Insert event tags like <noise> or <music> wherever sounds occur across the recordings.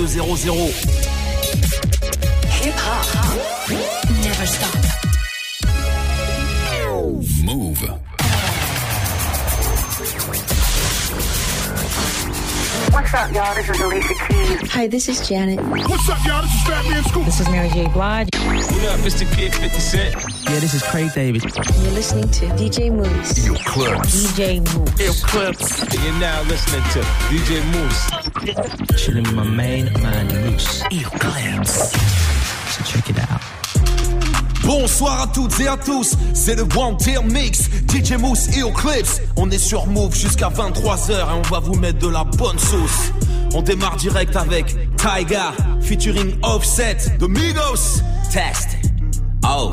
4200. Hip hop never stop. Move. What's up, y'all? This is Alicia Keys. Hi, this is Janet. What's up, y'all? This is Fatman Scoop. This is Mary J. Blige. What up, Mr. Kid 50 Cent? Yeah, this is Craig David. You're listening to DJ Moose. Yo, clubs. DJ Moose. Ill Clips. And you're now listening to DJ Moose. Chilling with my main man, Moose. Ear Clamps. So check it out. Bonsoir à toutes et à tous, c'est le One Tier Mix, DJ Mousse et Eclipse. On est sur Move jusqu'à 23h et on va vous mettre de la bonne sauce. On démarre direct avec Tyga, featuring Offset, The Migos. Test. Oh,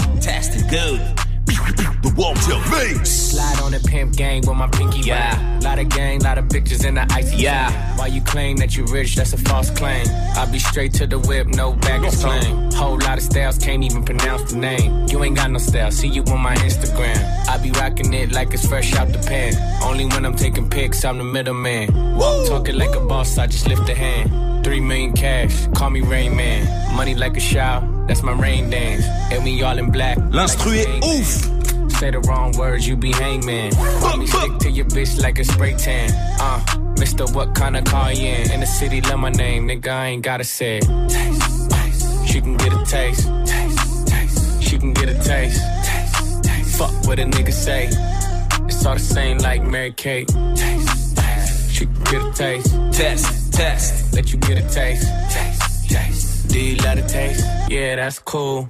good. The Wanted Mix. Slide on the pimp gang with my pinky yeah. Lot of gang, lot of bitches in the icy yeah. Why you claim that you rich, that's a false claim. I be straight to the whip, no baggage claim. Whole lot of styles, can't even pronounce the name. You ain't got no style, see you on my Instagram. I be rocking it like it's fresh out the pan. Only when I'm taking pics, I'm the middleman. Talking like a boss, I just lift a hand. Three million cash, call me Rain Man. Money like a shower, that's my rain dance. And we all in black. L'instru like est ouf. Say the wrong words, you be hangman. Let me stick to your bitch like a spray tan. Uh, Mister, what kind of car you in? In the city, love my name, nigga, I ain't gotta say it. Taste, taste. She can get a taste. Taste, taste. She can get a taste. Taste, taste. Fuck what a nigga say. It's all the same like Mary Kate. Taste, taste. She can get a taste. Test, test. Let you get a taste. Taste, taste. You love a taste? Yeah, that's cool.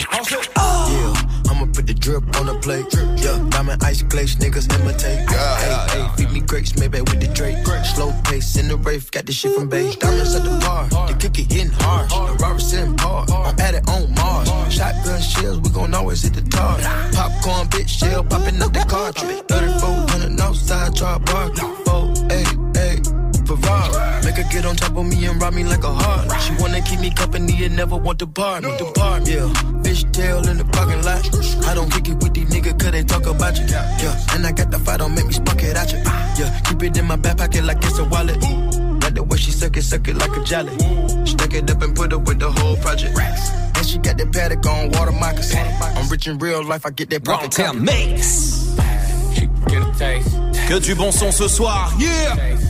Yeah, I'ma put the drip on the plate. Yeah, diamond ice glaze, niggas imitate. Hey, hey, feed me grapes, maybe with the Drake. Slow pace in the rave, got this shit from base. Diamonds at the bar, the kick it hitting hard. The Robert sitting hard, I'm at it on Mars. Shotgun shells, we gon' always hit the tar. Popcorn, bitch, shell popping up the cartridge. 3400 outside, drop bar. Oh, hey, hey. Ferrari. Make her get on top of me and rob me like a heart. She wanna keep me company and never want to bar me. Depart, yeah. Fish tail in the parking lot. I don't kick it with these niggas cause they talk about you. Yeah, and I got the fight, don't make me spark it at you. Yeah, keep it in my back pocket like it's a wallet. Like the way she suck it, suck it like a jelly. Stack it up and put it with the whole project. And she got that paddock on water moccasin. I'm rich in real life, I get that pocket Tier Mix. She can get a taste. Que du bon son ce soir. Yeah.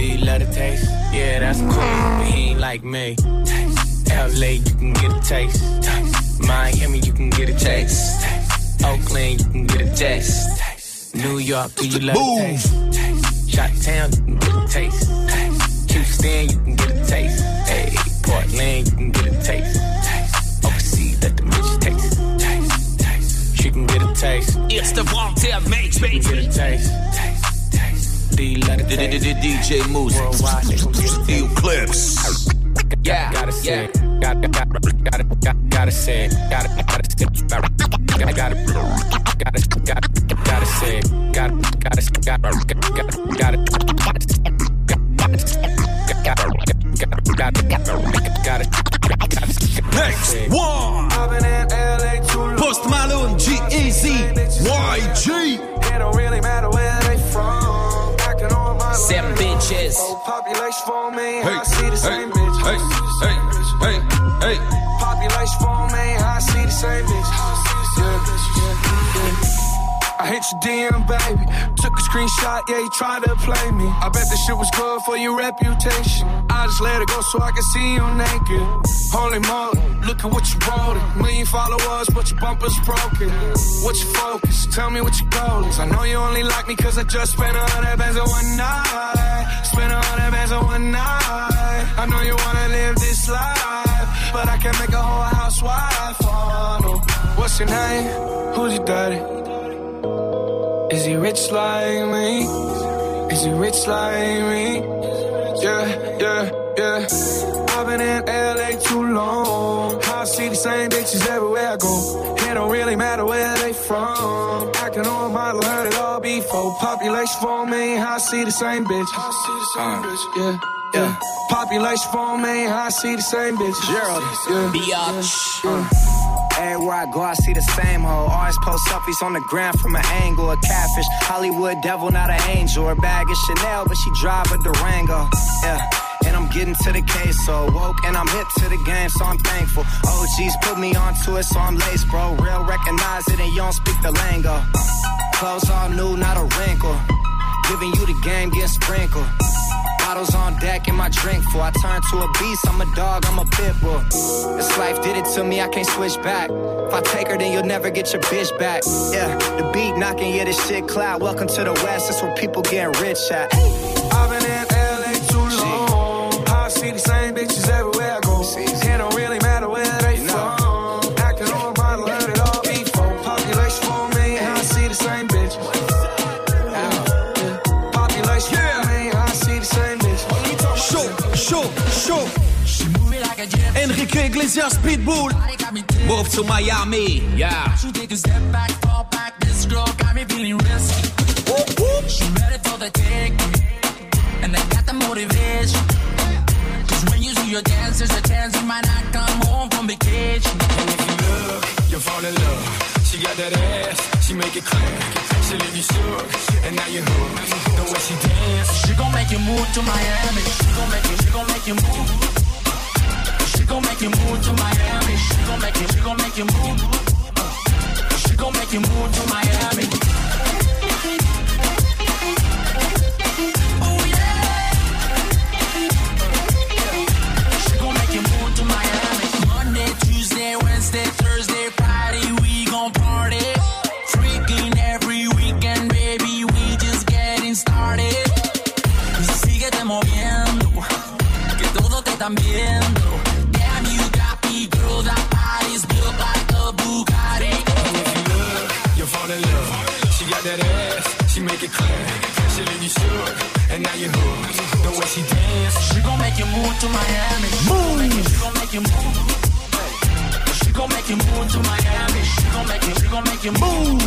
Do you love the taste? Yeah, that's cool, but he ain't like me. Taste, LA, you can get a taste. taste. Miami, you can get a taste. taste. Oakland, you can get a taste. taste. New York, do you love Move. the taste? taste. Shot Town, you can get a taste. taste. Houston, you can get a taste. Hey, Portland, you can get a taste. taste. Overseas, let the bitch taste. taste. taste. She can get a taste. It's the Wanted Mix, Get a taste. Taste. taste. Do you love the taste? DJ Mouss. Worldwide, they gon' get a taste. Eclipse. Yeah, gotta say. Gotta, gotta, gotta, gotta, gotta say. Gotta, gotta say. Gotta, gotta, gotta, gotta, gotta say. Gotta, gotta, gotta, gotta, gotta, gotta, Next one. Post Malone, G-Eazy, YG. It don't really matter Seven bitches. population for me. Hey, I see the hey, same bitch. hey, hey, hey, hey. Population for me. I see the same bitch. Yeah, yeah. I hit your DM, baby. Took a screenshot, yeah, you tried to play me. I bet this shit was good for your reputation. I just let it go so I can see you naked. Holy moly, look at what you wrote. Million followers, but your bumper's broken. What's your focus? Tell me what your goal is. I know you only like me cause I just spent a hundred bands on one night. Spent a hundred bands on one night. I know you wanna live this life, but I can make a whole housewife. Oh, no. What's your name? Who's your daddy? Is he rich like me? Is he rich like me? Yeah, yeah, yeah. I've been in LA too long. I see the same bitches everywhere I go. It don't really matter where they from. Acting on model, heard it all before. Population for me, I see the same bitch. I see the same uh, bitch. Yeah, yeah. Population for me, I see the same bitch. Gerald, yeah. Biatch. yeah. Everywhere I go, I see the same hoe. Always post selfies on the ground from an angle. A catfish, Hollywood devil, not an angel. Her bag is Chanel, but she drive a Durango. Yeah. and I'm getting to the case. So woke and I'm hip to the game, so I'm thankful. OGs put me onto it, so I'm laced, bro. Real recognize it, and you don't speak the lingo. Clothes all new, not a wrinkle. Giving you the game, get sprinkled. Bottles on deck and my drink full. I turn to a beast, I'm a dog, I'm a pit bull. This life did it to me, I can't switch back. If I take her, then you'll never get your bitch back. Yeah, the beat knocking, yeah, this shit cloud. Welcome to the West, that's where people getting rich at. I've Enrique Iglesias, Pitbull. Move to Miami. Yeah. She take a step back, fall back. This girl got me feeling risky. She ready for the take, and I got the motivation. Cause when you see your dancers, a chance you might not come home from vacation. And if you look, you'll fall in love. She got that ass, she make it clap. She leave you shook, and now you hooked. The way she dance, She gon' make you move to Miami. She gon' make you, she gon' make you move. Gon' make you move to Miami. She gon' make you, she gon' make you move. She gon' make you move to Miami. You shook, and now you hooked. The way she dance, She gon' make you move to Miami. Move. She gon' make you move. She gon' make you move to Miami. She gon' make you, she gon' make you move.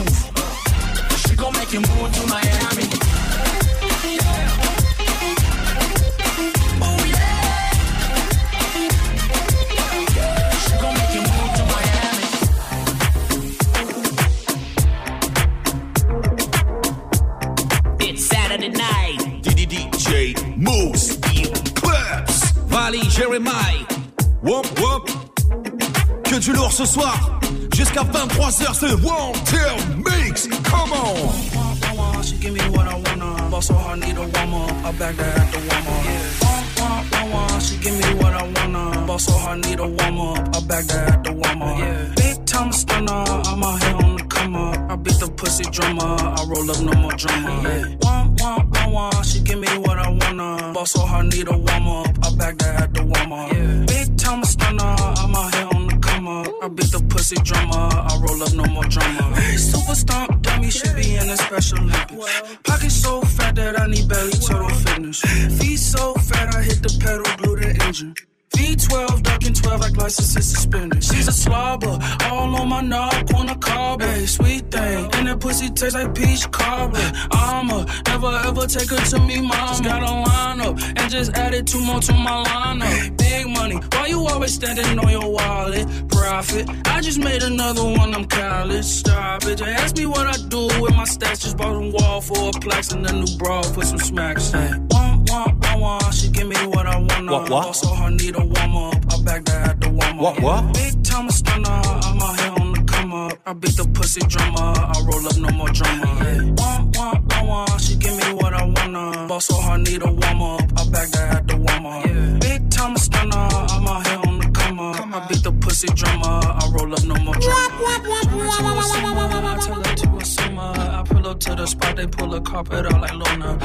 She gon' make you move to Miami. Jeremiah. Womp womp. Que du lourd ce soir. Jusqu'à 23h, c'est One Tail Mix. Come on. She give me what I wanna. Boss so hard, need a warm up. I back that at the warm up. Yeah. Wah, wah, wah, wah. She give me what I wanna. Boss so hard, need a warm up. I back that at the warm up. Yeah. Big time stunner. I'm out here on the come up. I beat the pussy drummer. I roll up no more drama. Yeah. Wah. She give me what I wanna. Boss so hard, need a warm up. I back that at the warm up. Yeah. Big time stunner. I'm out here on the come up. I beat the pussy drummer. I roll up no more drama. Super stomp dummy should be in a special Olympics. Pocket so fat that I need belly total fitness. Feet so fat I hit the pedal, glue the engine. V12, ducking 12 like license is suspended. She's a slobber, all on my knob, carb, hey, sweet thing. And that pussy tastes like peach cobbler. I'ma never ever take her to me. Just got a line up and just added two more to my lineup. Big money, why you always standing on your wallet? Profit, I just made another one, I'm college. Stop it, they ask me what I do with my stats. Just bought a wall for a plaques and a new bra for some smacks. Hey, wah, she give me what I wanna. What, what? Also, her need a warm up. I back that at the warm up. What, what? Big time stunner. I'm out here on the come up. I beat the pussy drummer. I roll up no more drama. Yeah. Wah, wah, wah. She give me what I wanna. Boss so her need a warm up. I back that at the warm up. Yeah. Big time stunner. I'm out here on the come up. I beat the pussy drummer. I roll up no more drama. Tell her to assume her. I pull up to the spot, they pull a carpet out like Luna.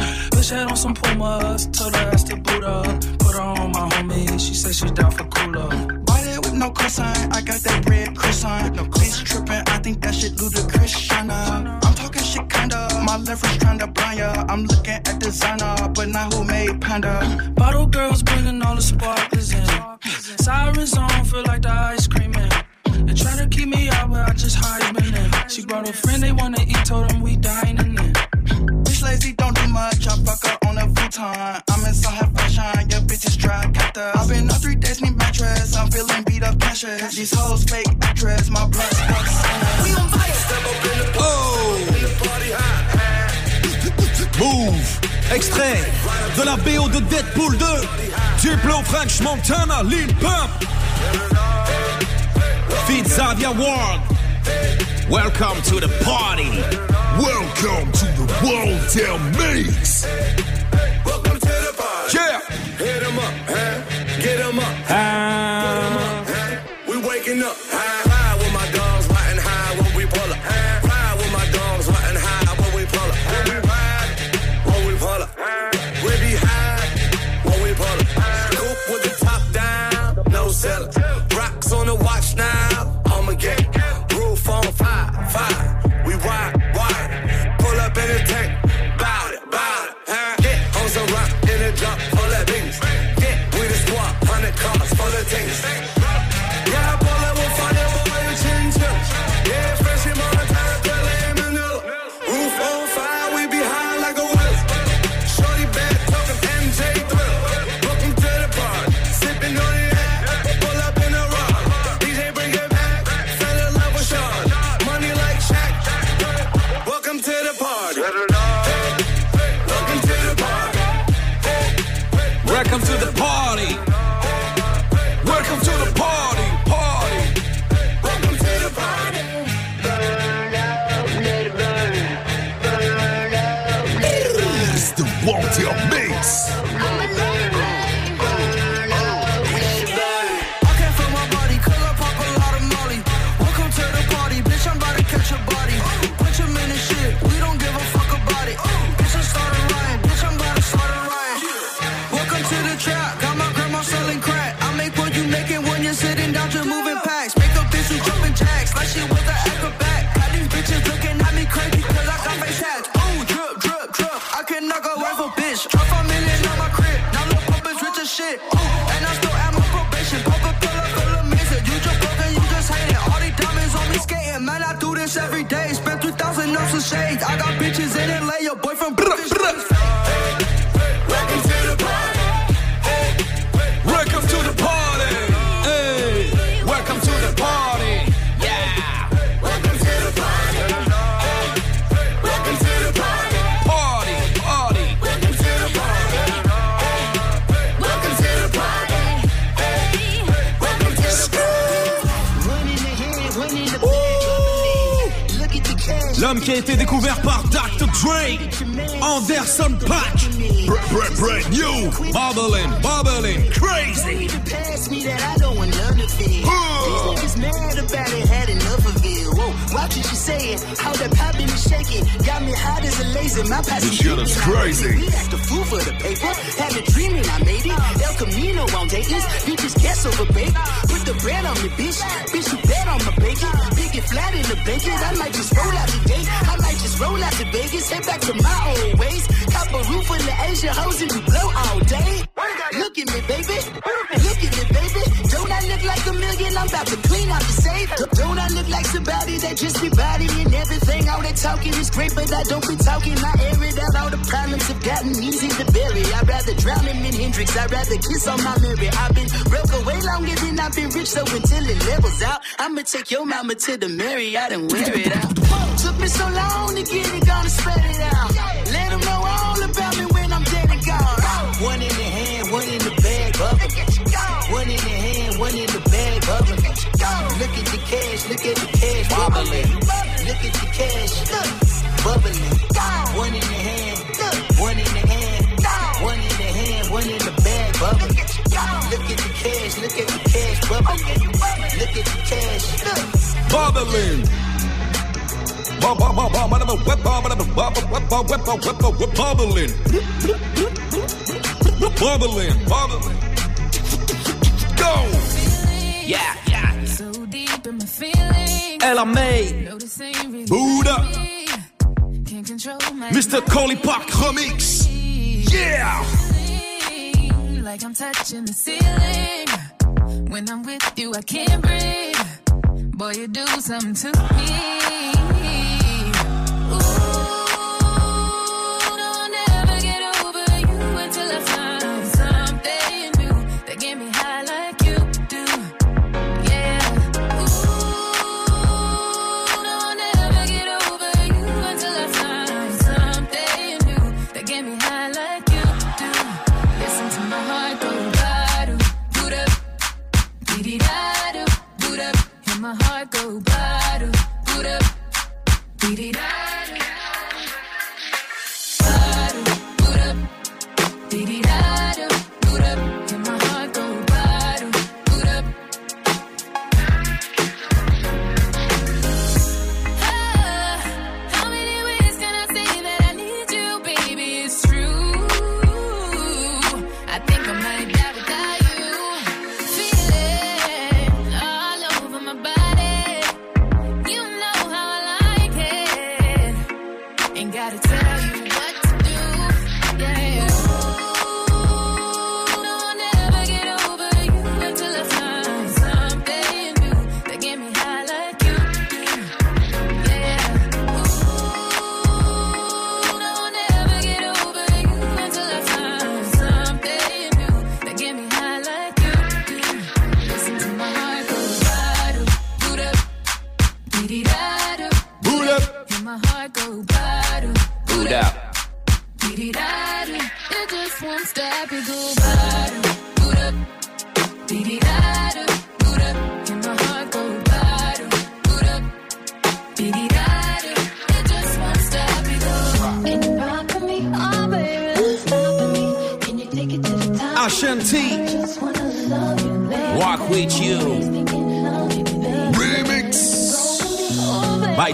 Bitch on some Pumas, told her ass to boot up. Put her on my homie, she said she down for cooler. Buy it with no cosign, I got that bread croissant. No bitch tripping, I think that shit ludicrous, shana. I'm talking shit kinda, my leverage tryna blind ya. I'm looking at designer, but not who made panda. Bottle girls bringing all the sparklers in. Sirens on, feel like the ice cream man. They to keep me out, but I just hide in. She brought a friend, they wanna eat, told them we dining in. Bitch lazy, don't do much, I fuck her on a futon. I'm in some high fashion, your bitch is dry, got. I've been on three days, need mattress, I'm feeling beat up, cautious. These hoes fake actress, my blood stuck We on fire, step up in the Oh Move Extrait de la BO de Deadpool 2 Diplo French Montana, Lil Pump. Feed Zhavia Ward. Welcome to the party. Welcome to the World Del Mix. Welcome to the party. Yeah. Hit 'em up, huh? Get 'em up. Ah. We waking up high, with my dogs, white and high with my dogs, riding high when we pullin'? We be high, oh we pull up. Ride with my Shit is crazy. We act a fool for the paper. Had a dreaming I made it. El Camino on Dayton's. Bitches guess over bacon. Put the bread on me, bitch. Bitch, you bet on my bacon. Big it flat in the bacon. I might just roll out today. I might just roll out to Vegas. Head back to my old ways. Cop a roof in the Asian hoes and we blow all day. Look at me, baby. Look at me, look like a million? I'm about to clean out the safe. Don't I look like somebody that just be bodying everything? All that talking is great, but I don't be talking. I air it out. All the problems have gotten easy to bury. I'd rather drown him in Hendrix. I'd rather kiss on my Mary. I've been broke away longer than I've been rich, so until it levels out, I'ma take your mama to the Marriott and wear it out. Took me so long to get it, gonna spread it out. Let them know all about me when I'm dead and gone. One the cash, bubbling. Look at the cash, bubbling. One in the hand, one in the hand, one in the hand, one in the bag, bubbling. Look at the cash, look at the cash, bubbling. Look at the cash, bubbling. Bubbling. Bubbling. Bubbling. Go. Yeah, yeah. Ella Mai. Know this ain't really Buddha. me. Can't control my Mr. Coley Park Remix. Yeah. Like I'm touching the ceiling. When I'm with you, I can't breathe. Boy, you do something to me.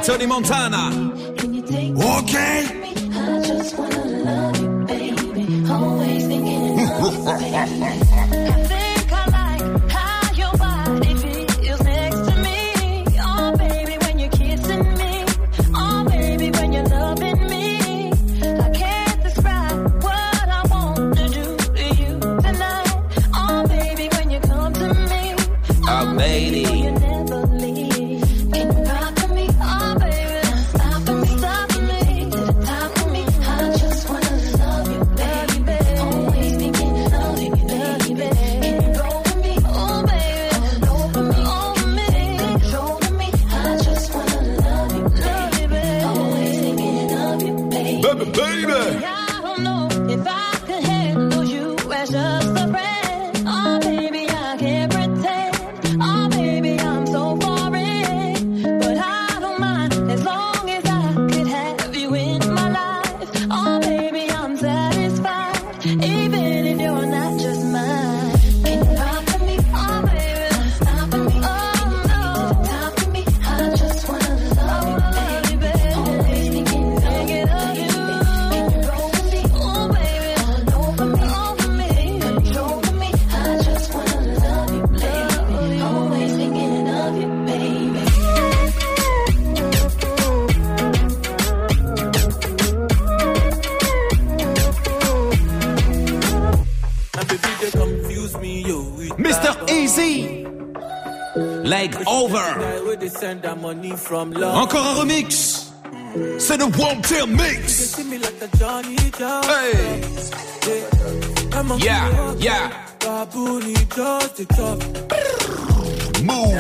Tony Montana. Okay. Encore un remix. C'est le One Mix. Hey. Yeah. Yeah. Move.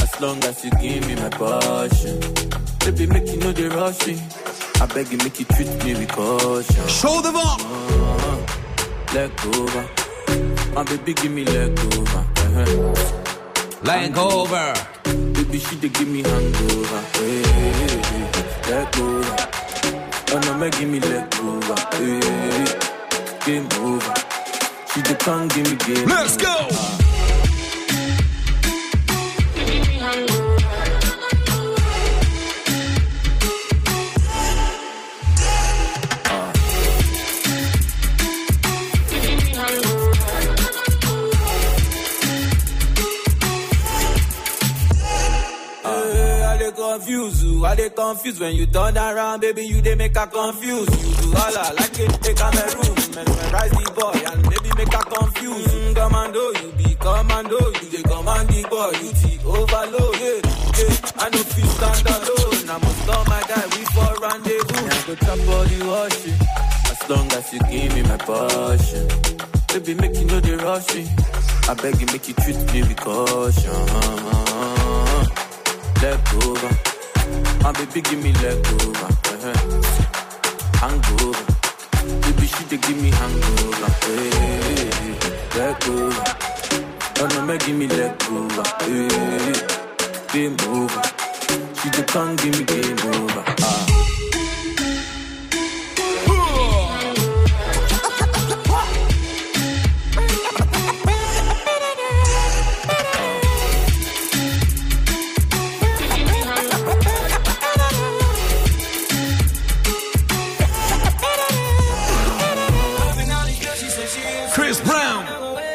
As long as you give me my passion. Baby, make you know they rush me. I beg you, make you treat me with caution. Show devant. Uh, leg over. My baby, give me leg over. Uh-huh. Leg over. Baby, she dey give me hangover. Eh, eh, eh, hey, hey, hey. Leg over. Oh no, make give me leg over. Hey, hey, hey. Game over. She dey come give me game. Let's go. Confuse you. I dey confuse when you turn around, baby. You they make her confuse. You do all I like it, take Cameroon. Mesmerize the boy and baby make her confuse. Mm, commando, you be commando. You dey command the boy, you the overload. Yeah, yeah. I no feel stand alone. I must call my guy, we for rendezvous. Yeah, I go chop body washing. As long as you give me my portion. Baby, make you know they rush me. I beg you, make you treat me with caution Leg over, My baby give me leg over. Eh, eh. Hangover. Baby she dey give me hangover. Eh, hey, leftover. Oh no, me give me leftover. Hey, game over. She dey come give me game over. Ah.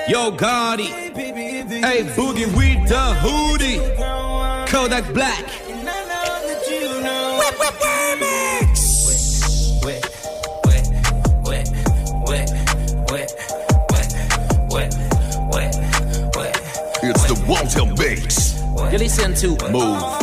Yo, Gotti. Hey, Boogie with the hoodie. Kodak Black. Whip, whip. Whip. It's the Walter You listen to Move.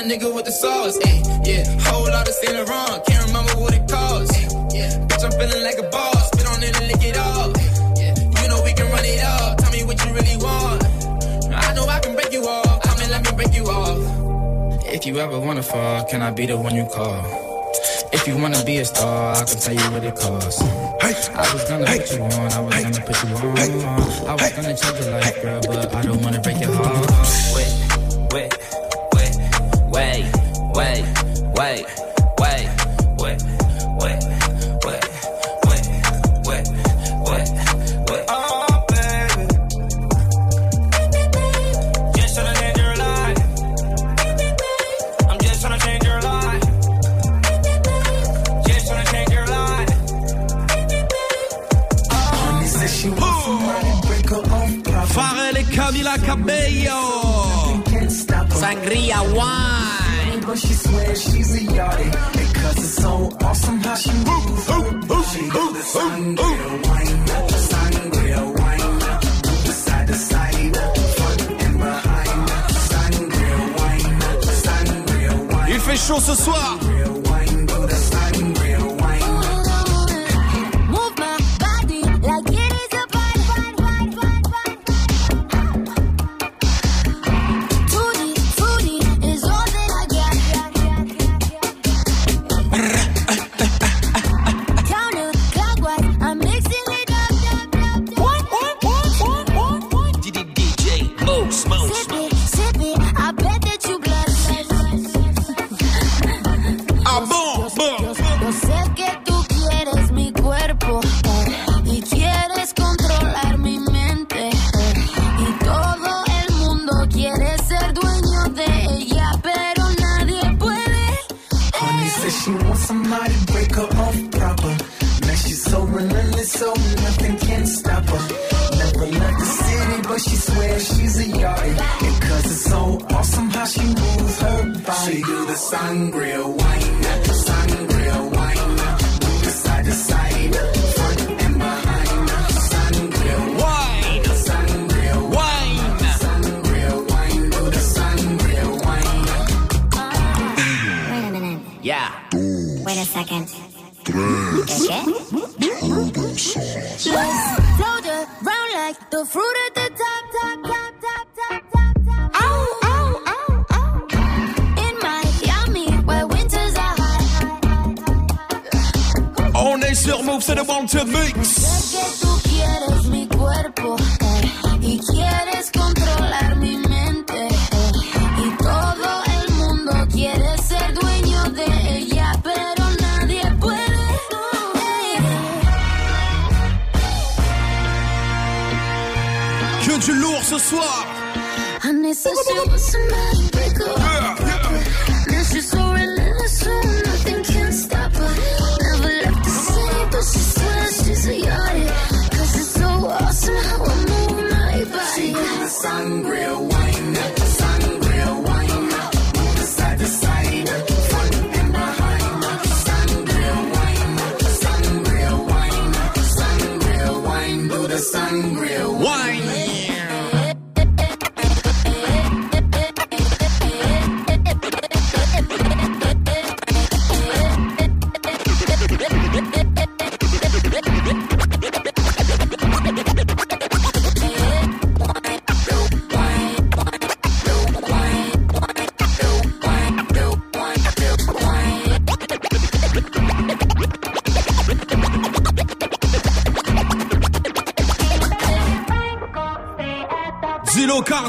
young nigga with the sauce. Ay, yeah, whole lot of Saint Laurent. Can't remember what it cost. Ay, yeah, bitch, I'm feeling like a boss. Spit on it and lick it off. Eh, yeah, you know we can run it up. Tell me what you really want. I know I can break you off. Come and let me break you off. If you ever wanna fall, can I be the one you call? If you wanna be a star, I can tell you what it costs. Hey, I was gonna put you on, I was gonna put you on. I was gonna change your life, girl, but I don't wanna break your heart. Wait, wait. Wait. she swears she's a yardie. Because it's so awesome how she moves. She the sangria wine, and behind, sangria wine, sangria. Il fait chaud ce soir.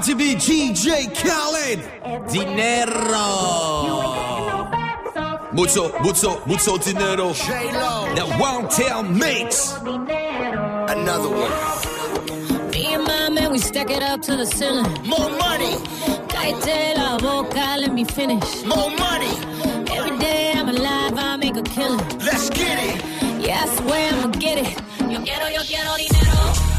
Zillow Cardi B, DJ Khaled, Dinero. Mucho, mucho, mucho dinero. That Wanted Mix. Another one. Me and my man, we stack it up to the ceiling. More money. Cállate la boca, let me finish. More money. Every day I'm alive, I make a killing. Let's get it. Yeah, I swear I'ma get it. Yo quiero, yo quiero dinero.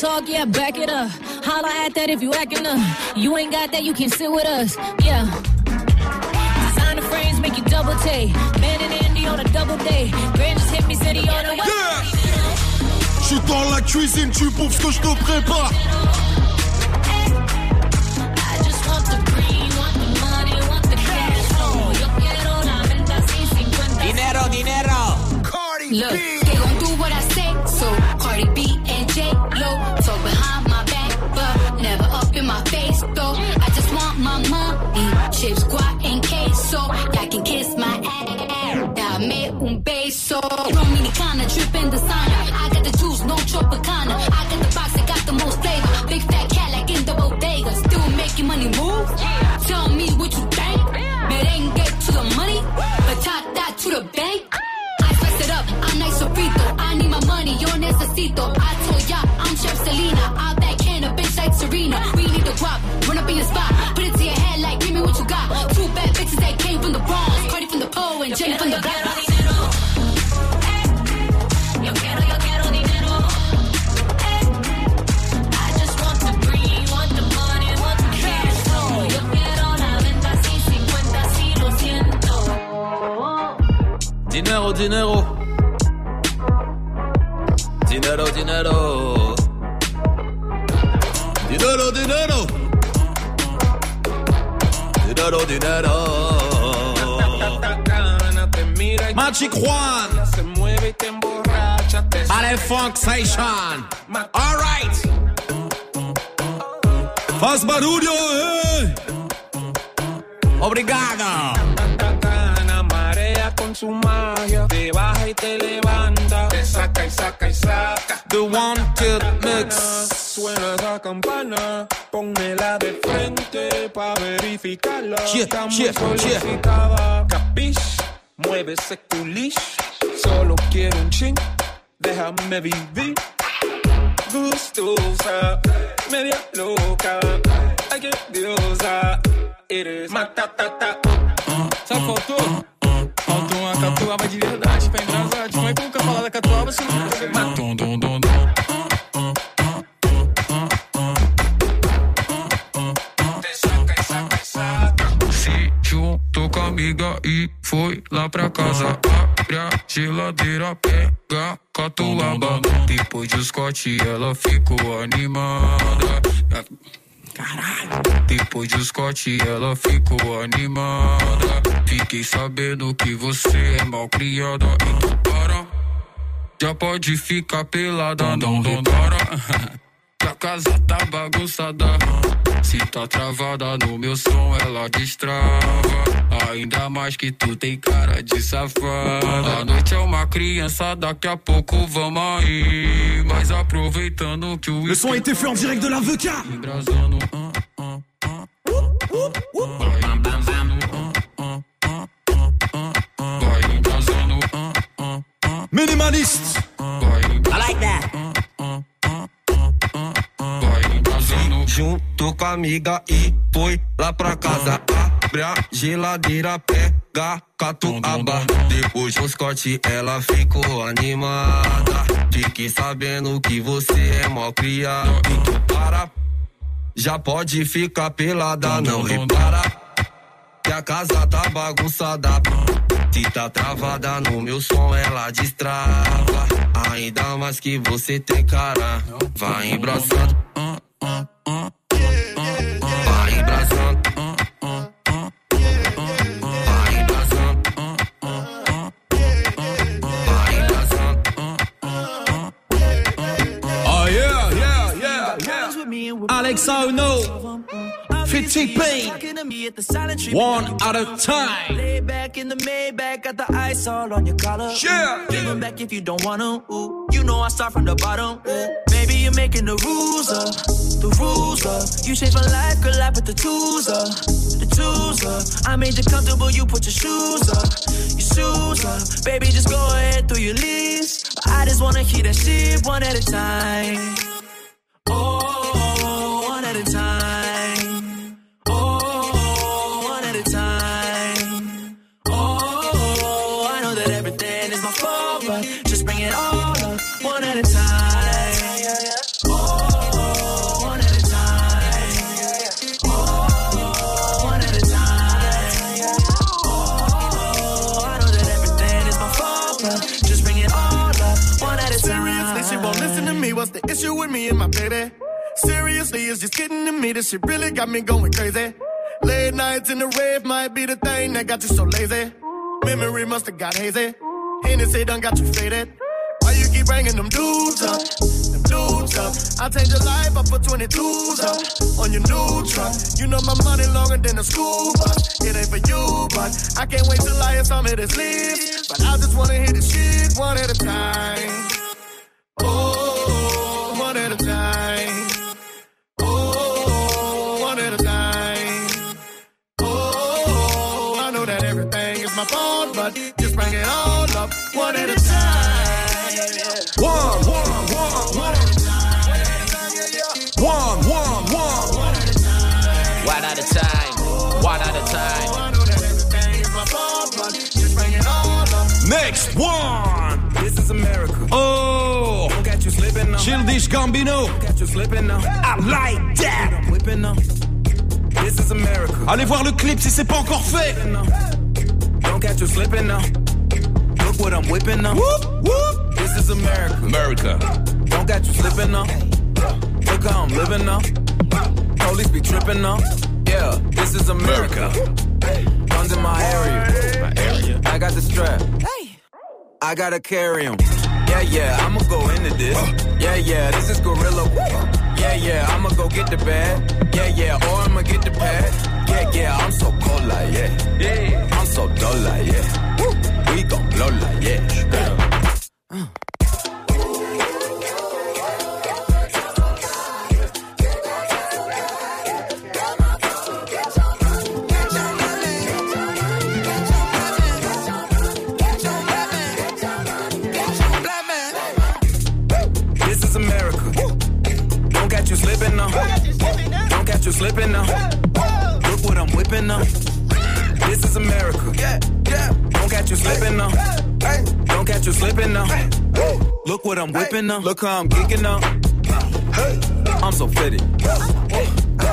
Talk, yeah, back it up. Holla at that if you acting up. You ain't got that, you can sit with us. Yeah. Designer frames make you double take. Man and Andy on a double day. Grand just hit me, city on the way. Yeah. Je suis dans la cuisine, tu bouffes ce que je te prépare. Dinero, dinero. Dinero, dinero. Dinero, dinero. Dinero. Magic Juan. Se mueve y te Funk Station. Alright. Faz barulho, eh. Obrigado. Te baja y te levanta, te saca y saca y saca. The Wanted Mix. Suena esa campana, pónmela de frente pa verificarla. Yeah, Está muy yeah, yeah. solicitada. Capish, mueve ese culish. Solo quiero un chin, déjame vivir. Gustosa, media loca. Ay, qué diosa. Eres matatata. Faltou? Faltou uma catuaba de verdade pra embrasar. Tipo, como é que nunca falar da catuaba se não... Dum, dum, dum, juntou com a amiga e foi lá pra casa. Abre a geladeira, pega catuaba. Depois do Scott ela ficou animada. Depois do Scott, ela ficou animada. Fiquei sabendo que você é mal criada. Então para, já pode ficar pelada, não repara. Que a casa tá bagunçada. Se tá travada no meu som, ela destrava. Ainda mais que tu tem cara de safada. A noite é uma criança, daqui a pouco vamos aí. Mas aproveitando que o. Le son a été fait en direct de la VK. Embrasando, ah, ah, Junto com a amiga e foi lá pra casa. Abre a geladeira, pega catuaba. Depois do Scott, ela ficou animada. Fiquei sabendo que você é mó criado. Para, já pode ficar pelada, não repara. Que a casa tá bagunçada. Se tá travada no meu som, ela destrava. Ainda mais que você tem cara. Vai embraçando. Vai 50 One at a time. Lay back in the Maybach, got the ice all on your collar. Yeah. Give 'em back if you don't want 'em. Ooh. You know I start from the bottom. Ooh. Maybe you're making the rules up, the rules up. You say for life, the tools up, the tools up. I made you comfortable, you put your shoes up, your shoes up. Baby, just go ahead through your list. I just wanna hear that shit one at a time. What's the issue with me and my baby? Seriously, it's just getting to me. This shit really got me going crazy. Late nights in the rave might be the thing that got you so lazy. Memory must have got hazy. Hennessy done got you faded. Why you keep bringing them dudes up? Them dudes up. I change your life, I put 22s up on your new truck. You know my money longer than a school bus. It ain't for you, but I can't wait till I hear some of this list. But I just wanna hit the shit one at a time. Oh, but just bring it all up one at a time. One, one, one, one. One, one, one. One at a time. One at a time. Next one. This is America. Oh. Don't you slipping now. Childish Gambino. Don't catch you slipping now. I like that. I'm whipping now. This is America. Allez voir le clip si c'est pas encore fait. Don't catch you slipping now. Look what I'm whipping now. Whoop, whoop. This is America. America. Don't catch you slipping now. Look how I'm living now. Police be tripping now. Yeah, this is America. Guns in my area. My area. I got the strap. I gotta carry 'em. Yeah, yeah, I'ma go into this. Yeah, yeah, this is Gorilla. Yeah, yeah, I'ma go get the bag. Yeah, yeah, or I'ma get the pad. Yeah, yeah, I'm so cold like, yeah. Yeah, I'm so dull like, yeah. We gon' blow like, yeah. This is America. Don't catch you slipping now. Don't catch you slipping now. What now. This is America. Yeah, yeah. Don't catch you slipping now. Don't catch you slipping now. Look what I'm whipping now. Look how I'm geeking now. I'm so fitted.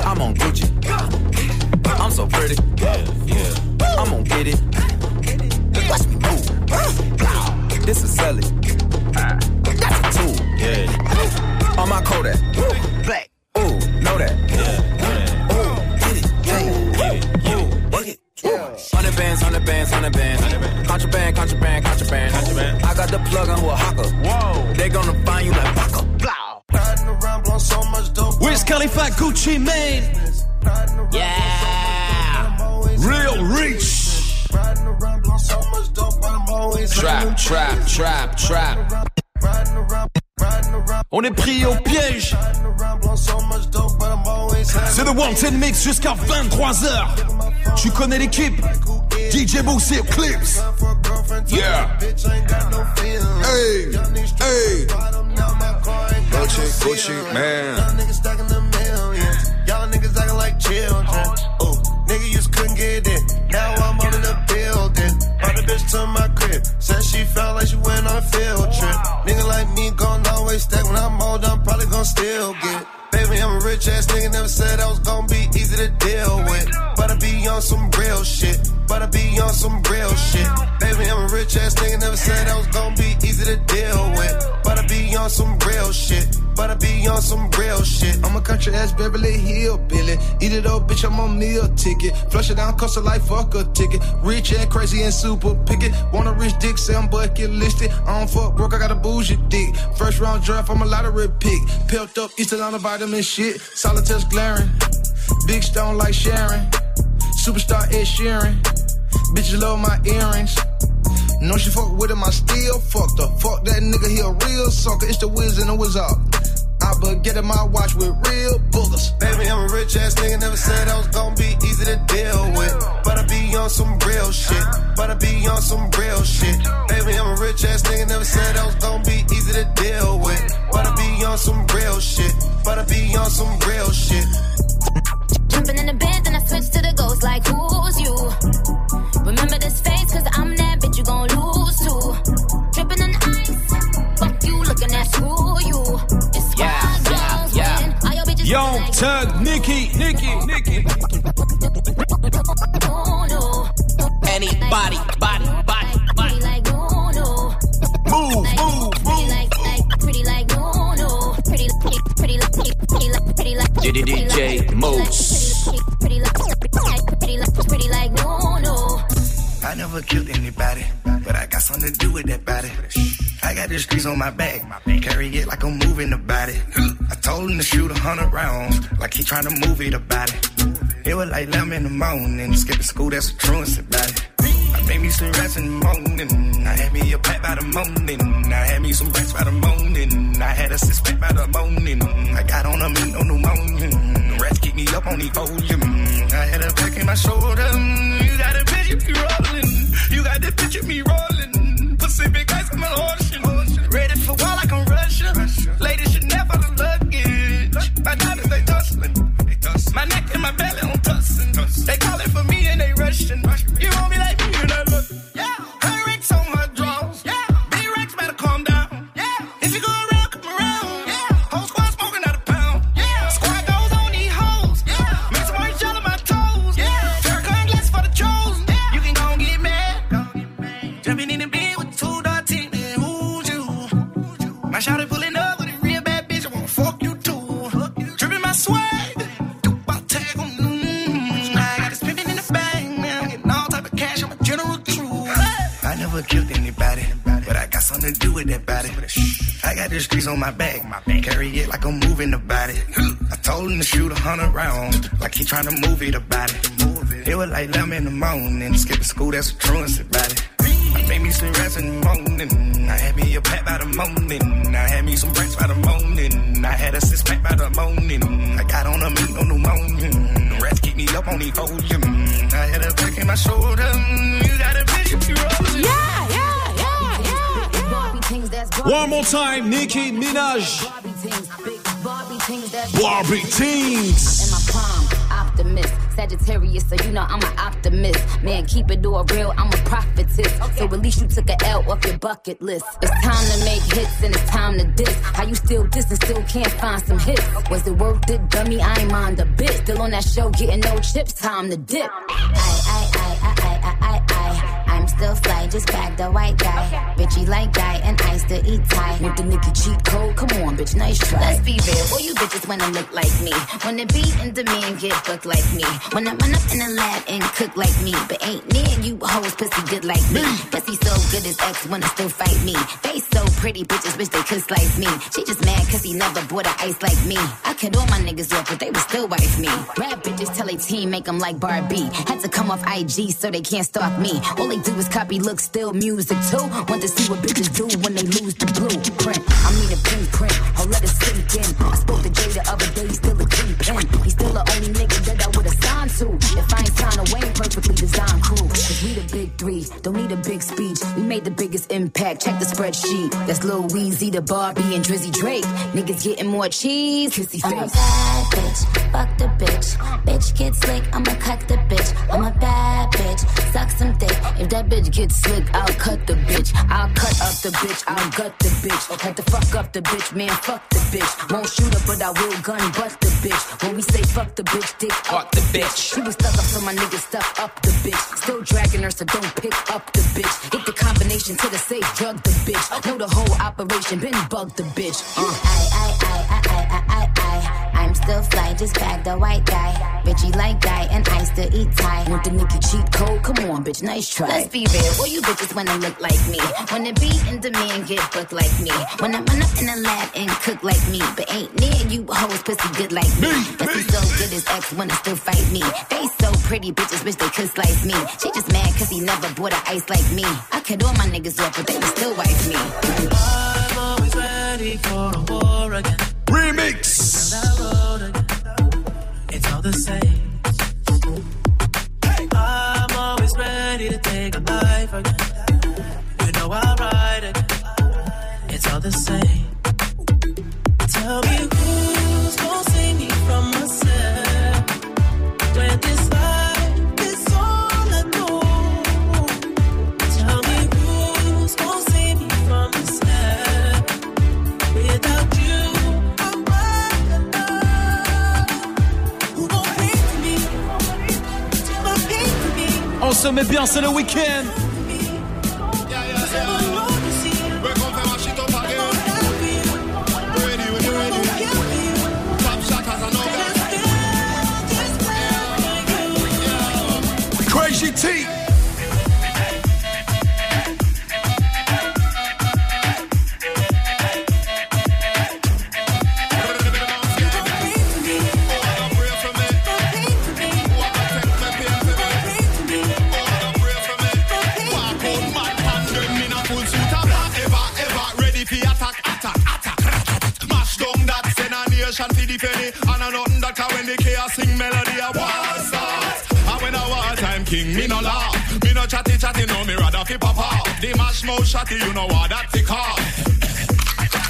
I'm on Gucci. I'm so pretty. Yeah, yeah. I'm gonna get it. Watch me move. This is Sally. That's a tool. Yeah. On my Kodak. Hundred bands. Contraband, contraband, contraband. I got the plug on who a hawker. Whoa. They gonna find you like. Wiz Khalifa, Gucci Mane. Yeah. Real Reach. Riding around, blowing so much dope, but I'm always Trap, trap, trap, trap. On est pris au piège. C'est le Wanted Mix jusqu'à 23h. Tu connais l'équipe. DJ et Clips. Yeah. Hey, hey. Gucci, Gucci, man. Y'all niggas stacking the millions. Y'all niggas acting like children. Ooh, nigga, you just couldn't get in. Now I'm up in the building. Brought the bitch to my crib. Said she felt like she went on a field trip. Nigga like me gon' always stack. When I'm old, I'm probably gon' still get. Baby, I'm a rich ass nigga. Never said I was gon' be easy to deal with. On some real shit. But I be on some real shit. Baby, I'm a rich ass nigga. Never said I was gonna be easy to deal with. But I be on some real shit. But I be on some real shit. I'm a country ass Beverly Hill Billy. Eat it up, bitch, I'm on meal ticket. Flush it down, cost a life, fuck a ticket. Rich and crazy and super picket. Want a rich dick, say I'm bucket listed. I don't fuck broke, I got a bougie dick. First round draft, I'm a lottery pick. Pelt up, Eastern on the vitamin shit. Solitaires glaring. Big stone like Sharon. Superstar Ed Sheeran. Bitches love my earrings. No, she fuck with him, I still fucked her. Fuck that nigga, he a real sucker. It's the whiz and the wizard. I but get in my watch with real boogers. Baby, I'm a rich ass nigga. Never said I was gonna be easy to deal with. But I be on some real shit. But I be on some real shit. Baby, I'm rounds, like he trying to move it about it. It was like 11 in the morning, skipping school, that's a truancy about it. I made me some rats in the morning, I had me a pack by the morning, I had me some rats by the morning, I had a six pack by the morning, I got on a meat on the morning, rats keep me up on the volume, I had a pack in my shoulder, to do with that body. I got the streets on my back, carry it like I'm moving the body. I told him to shoot a hundred rounds, like he trying to move it about it. It was like 11 in the morning, skipping school, that's a truancy about it. I made me some rats in the morning, I had me a pack by the morning, I had me some rats by the morning, I had a six pack by the morning, I got on a meat on the morning, the rats keep me up on the volume, I had a pack in my shoulder, you got a bitch, you rolling. Yeah, yeah, One more time, Nicki Minaj. Barbie big Barbie my optimist. Sagittarius, so you know I'm an optimist. Man, keep it all real, I'm a prophetess. So at least you took a L off your bucket list. It's time to make hits and it's time to diss. How you still diss and still can't find some hits? Was it worth it, dummy? I ain't mind a bit. Still on that show, getting no chips, time to dip. I, I, I, I, I, I, I. I'm still fly, just bagged a white guy. Bitchy like guy, and I still eat Thai. Want the nigga cheat code? Come on, bitch, nice try. Let's be real, all you bitches wanna look like me. Wanna be in demand, get booked like me. Wanna run up in the lab and cook like me. But ain't near you hoes pussy good like me. Pussy so good his ex wanna still fight me. They so pretty, bitches wish they could slice me. She just mad cause he never bought a ice like me. I cut all my niggas off, but they would still wife me. Rap bitches tell they team make them like Barbie. Had to come off IG so they can't stalk me. All they do is copy look, still music too. Want to see what bitches do when they lose the blueprint. I mean a blueprint, I'll let it sink in. I spoke to Jay the other day, he's still a kingpin. He's still the only nigga that I would've signed to. If I ain't signed a Wayne perfectly designed crew. Cause we the big three, don't need a big speech. We made the biggest impact, check the spreadsheet. That's Lil Weezy, the Barbie, and Drizzy Drake. Niggas getting more cheese, kissy I'm a bad bitch, fuck the bitch. Bitch get slick, I'ma cut the bitch. I'm a bad bitch, suck some dick. If that bitch gets slick, I'll cut the bitch. I'll cut up the bitch, I'll gut the bitch. Had to fuck up the bitch, man, fuck the bitch. Won't shoot her, but I will gun butt the bitch. When we say fuck the bitch, dick up the bitch. She was stuck up, so my nigga stuck up the bitch. Still dragging her, so don't pick up the bitch. Hit the combination to the safe, drug the bitch. Know the whole operation, been bug the bitch. Uh. I, I, I, I, I, I, I. I'm still fly, just bagged a white guy. Bitchy like guy, and I still eat Thai. Want the nigga cheat code? Come on, bitch, nice try. Let's be real, all you bitches wanna look like me. Wanna be in demand, get booked like me. Wanna run up in the lab and cook like me. But ain't near you hoes pussy good like me. Pussy so good his ex wanna still fight me. They so pretty, bitches wish they could slice me. She just mad cause he never bought a ice like me. I cut all my niggas off, but they would still wife me. I'm always ready for a war again. Remix. Down that road again. It's all the same. I'm always ready to take a life again. You know I'll ride again. It's all the same. Tell me se met bien, c'est le week-end. The mouth shotty, you know what that tick off.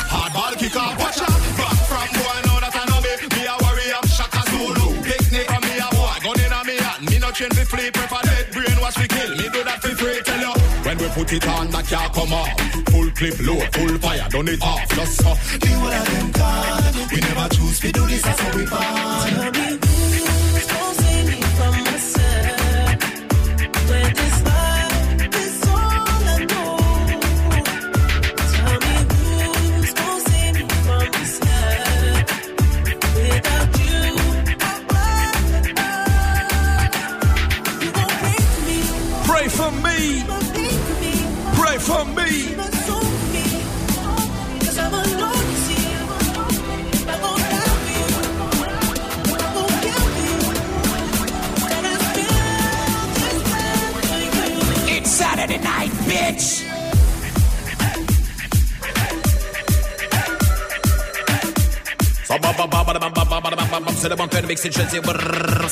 Hard ball kick off, watch out. Back from boy, know that I know me. Me a warrior, I'm Shaka Zulu. Picnic on me a boy, gun in a me hand. Me no train fi flip, prefer dead brain, watch me kill. Me do that fi free, tell you. When we put it on, that can't come off. Full clip, low, full fire, done it off. Just uh, so. The whole of them gone. We never choose to do this, that's how we born. Ba C'est le bon de mixer Jersey brrr.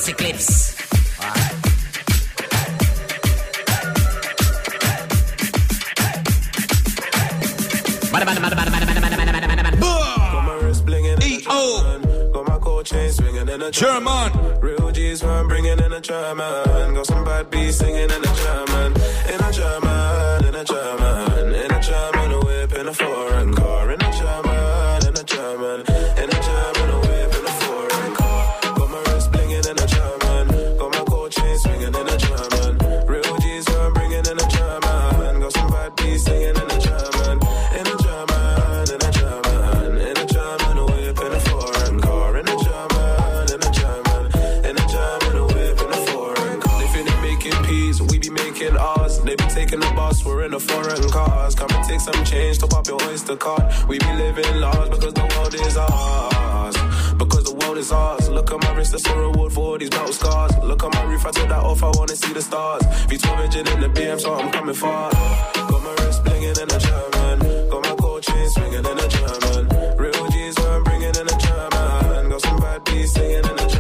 Bada bada bada bada bada bada bada bada bada bada bada. E.O. Got my cold chain swinging in a German. Real G's from bringing in a German. Got some bad beats singing in a German. In a German, in a German. In a German, a whip in a foreign some change to pop your Oyster card. We be living large because the world is ours. Because the world is ours. Look at my wrist, that's a reward for all these battle scars. Look at my roof, I took that off, I wanna see the stars. V12 engine in the BM, so I'm coming far. Got my wrist blinging in a German. Got my gold chain swinging in a German. Real G's, where I'm bringing in a German. Got some bad B's singing in a German.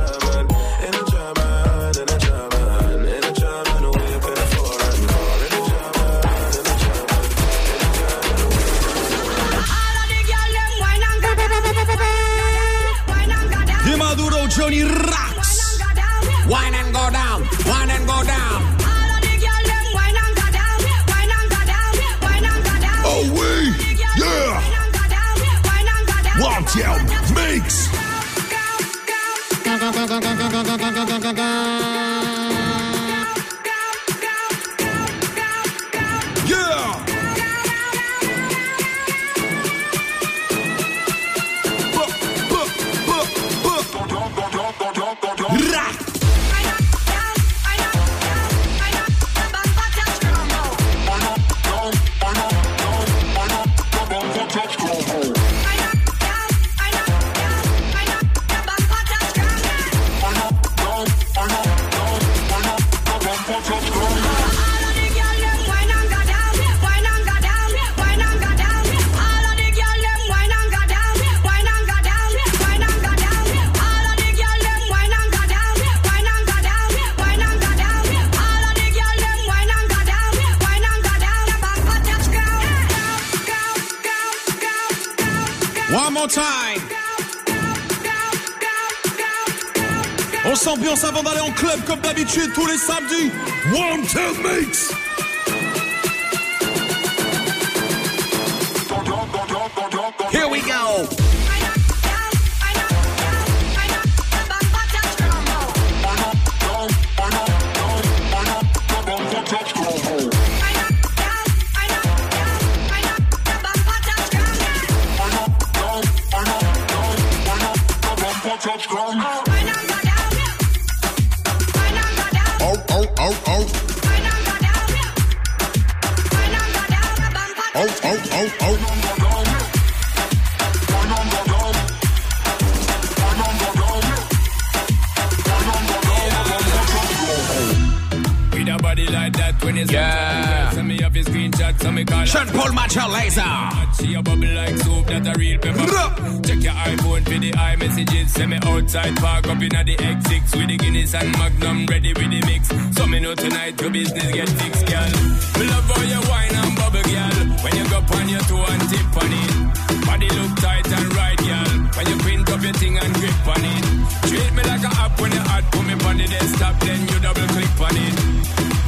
up, then you double click on it.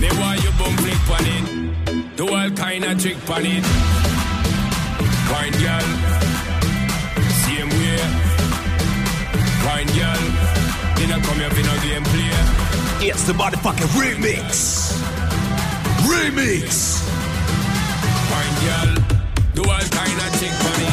Me why you boom click on it. Do all kind of trick on it. Fine girl, same way. Fine girl, then I come here for no game play. It's the motherfucking remix. Remix. Fine girl, do all kind of trick on it.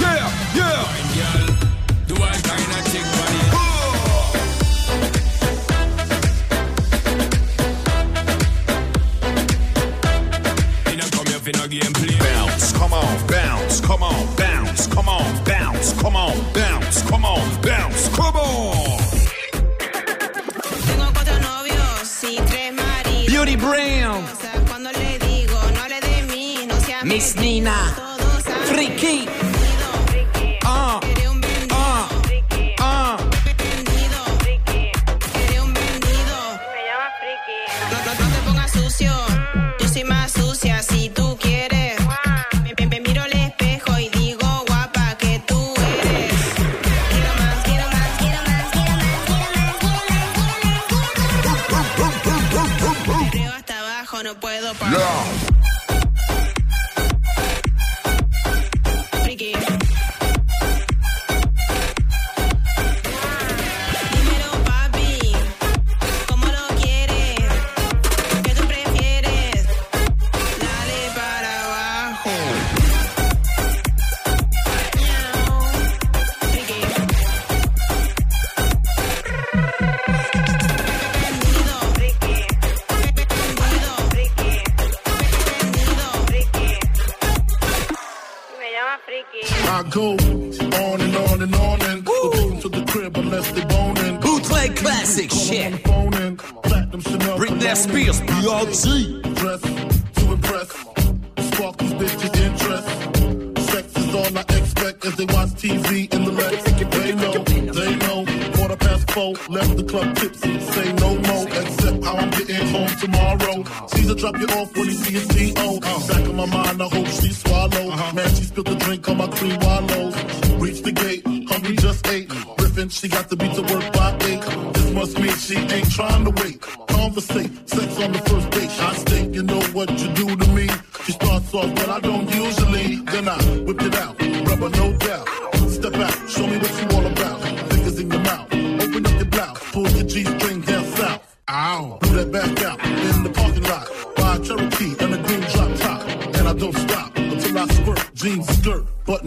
Yeah, yeah. Fine girl, do I kind of as they watch TV in the Lex. They know, they know. Quarter past four, left the club tipsy. Say no more, except how I'm getting home tomorrow. Caesar drop you off when he see his D.O. Back in my mind, I hope she swallow. Man, she spilled the drink on my cream wallows. Reach the gate, hungry just ate. Griffin, she got to be to work by eight. This must mean she ain't trying to wait. Conversate, sex on the first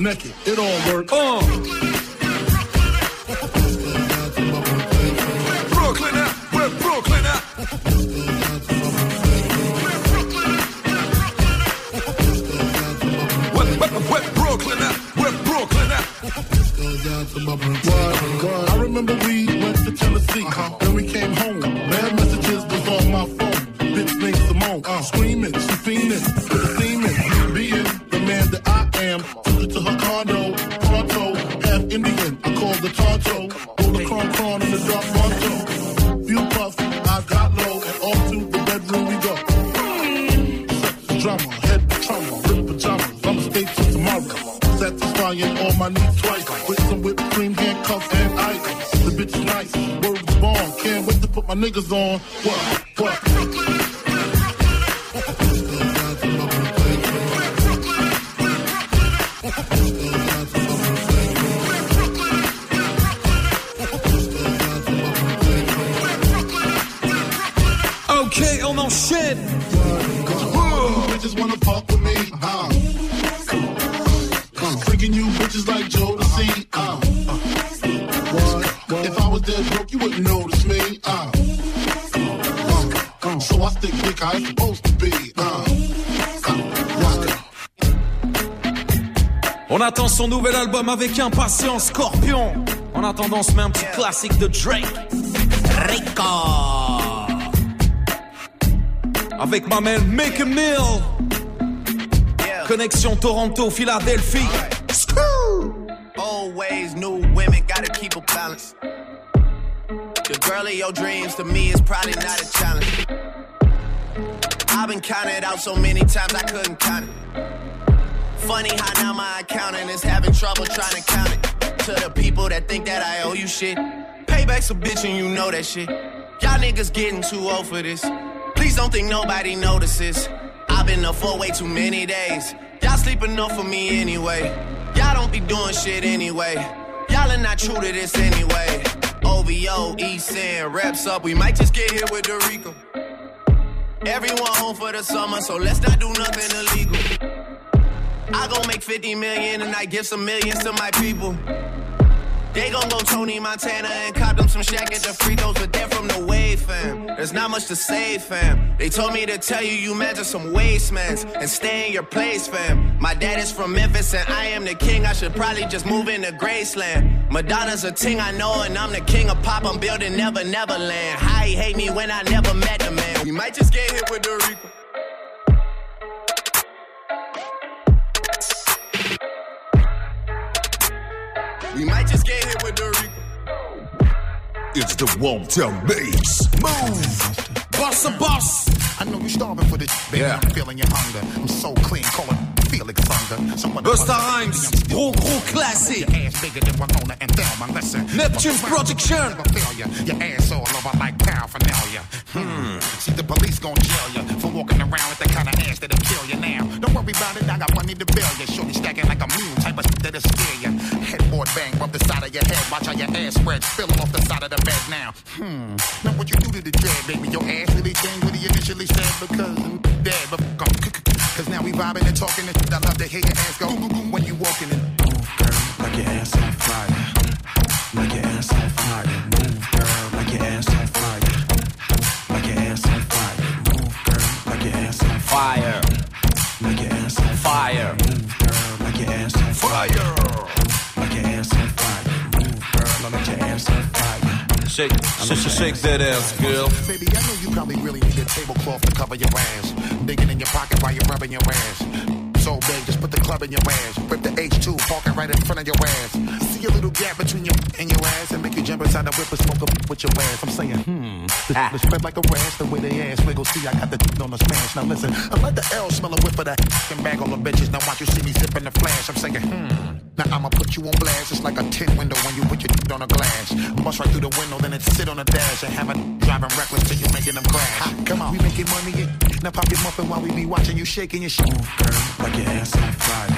it all works. Uh. Ok, on enchaîne. Bitches wanna fuck with me, uh. Freaking you bitches like Joe to see, uh. What? If I was dead broke, you wouldn't notice me, uh. Uh, So I stick dick how it's supposed to be, uh. On attend son nouvel album avec impatience, Scorpion. En attendant, on se met un petit classique de Drake. Rico. Avec ma man Meek Mill. Connexion Toronto, Philadelphie. Old ways, new women, gotta keep a balance. The girl of your dreams to me is probably not a challenge. I've been counted out so many times I couldn't count it. Funny how now my accountant is having trouble trying to count it. To the people that think that I owe you shit. Payback's a bitch and you know that shit. Y'all niggas getting too old for this. Please don't think nobody notices. I've been up for way too many days. Y'all sleep enough for me anyway. Y'all don't be doing shit anyway. Y'all are not true to this anyway. OVO, East End, up. We might just get here with the Rico. Everyone home for the summer, so let's not do nothing illegal. I gon' make 50 million and I give some millions to my people. They gon' go Tony Montana and cop them some shack at the free throws, but they're from the wave, fam. There's not much to say, fam. They told me to tell you you measure some wastemans and stay in your place, fam. My dad is from Memphis and I am the king. I should probably just move into Graceland. Madonna's a ting I know and I'm the king of pop. I'm building Never Neverland. How he hate me when I never met the man. We might just get hit with the Rico. We might just get hit with the Rico. It's the Wanted Mix. Move. Boss a boss. I know you're starving for this, baby. Yeah. I'm feeling your hunger. I'm so clean, call it Felix Thunder. Someone Busta Rhymes, gros gros classique. Your ass bigger than Winona and Neptune's Production. Your ass all over like paraphernalia. Hmm. See, the police gon' jail you for walking around with the kind of ass that'll kill you now. Don't worry about it, I got money to bail you. Shorty stacking like a mule type of shit that'll scare you. Headboard bang, bump the side of your head. Watch how your ass spread, spilling off the side of the bed now. Hmm. Now what you do to the dread, baby? Your ass really changed what he initially said because I'm dead. But fuck 'em. Cause now we vibing and talking and. I love to hear your ass go when you walking move, girl, like your ass on fire. Like your ass on fire. Move, girl, like your ass on fire. Like your ass on fire. Move, girl, like your ass on fire. Like your ass on fire. Move, girl, like your ass on fire. Shake, shake, shake that ass, girl. Baby, I know you probably really need a tablecloth to cover your ass. Digging in your pocket while you're rubbing your ass. So big, just put the club in your ass. Rip the H2, park it right in front of your ass. See a little gap between your and your ass and make you jump inside the whip and smoke up with your ass. I'm saying, hmm, the ah. spread like a rash the way they ass wiggle. See, I got the on the smash. Now listen, I let the L smell a whip of that and bag on the bitches. Now watch you see me zipping the flash. I'm saying, hmm. Now I'ma put you on blast. It's like a tin window when you put your on a glass. Bust right through the window, then it sit on the dash and have a driving reckless till you're making them crash. Come on, we making money. Now pop your muffin while we be watching you shaking your shit. Girl, like your ass on fire.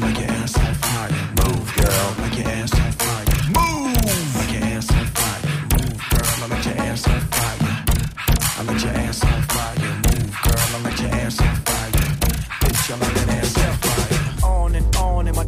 Like your ass on fire. Move, girl, like your ass on fire. Move, like your ass on fire. Move, girl, I like your ass on fire. I like your ass on fire. Move, girl, I like your ass on fire. Bitch, I like that ass on fire. On and on in my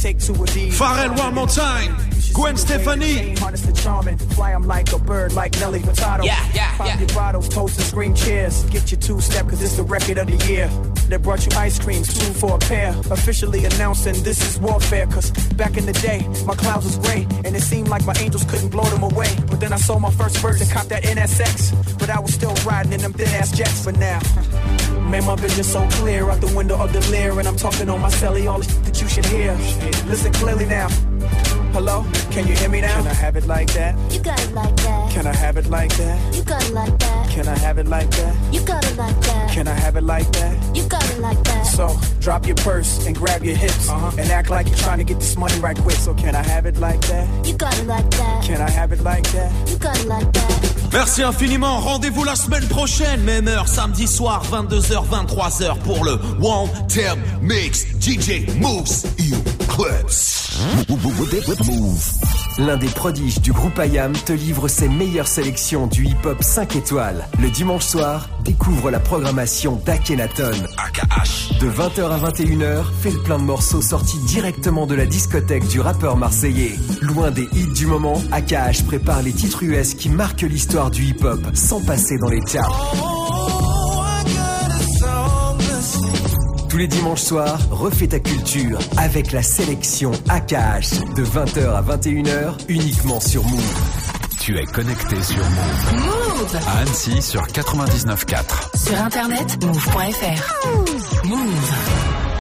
Take two of these. Pharrell one more time. Gwen Stefani. Harness the charming. Like a bird, like Nelly Furtado. Yeah, yeah, Pop your bottles, toast and scream cheers. Get your two step, cause it's the record of the year. They brought you ice creams, two for a pair. Officially announcing this is warfare, cause back in the day, my clouds was gray. And it seemed like my angels couldn't blow them away. But then I sold my first bird to cop that NSX. But I was still riding in them thin ass jets for now. <laughs> Man, my vision so clear out the window of the Lear, and I'm talking on my celly, all the shit that you should hear. Listen clearly now. Hello, can you hear me now? Can I have it like that? You got it like that. Can I have it like that? You got it like that. Can I have it like that? You got it like that. Can I have it like that? You got it like that. So drop your purse and grab your hips uh-huh. and act like you're trying to get this money right quick. So can I have it like that? You got it like that. Can I have it like that? You got it like that. Merci infiniment. Rendez-vous la semaine prochaine, même heure, samedi soir, 22h, 23h pour le One Term Mix DJ Moose You. L'un des prodiges du groupe IAM te livre ses meilleures sélections du hip-hop 5 étoiles. Le dimanche soir, découvre la programmation d'Akenaton. AKH. De 20h à 21h, fais le plein de morceaux sortis directement de la discothèque du rappeur marseillais. Loin des hits du moment, AKH prépare les titres US qui marquent l'histoire du hip-hop sans passer dans les charts. Tous les dimanches soirs, refais ta culture avec la sélection AKH de 20h à 21h uniquement sur Move. Tu es connecté sur Move. Move À Annecy sur 99.4. Sur internet, move.fr. Move.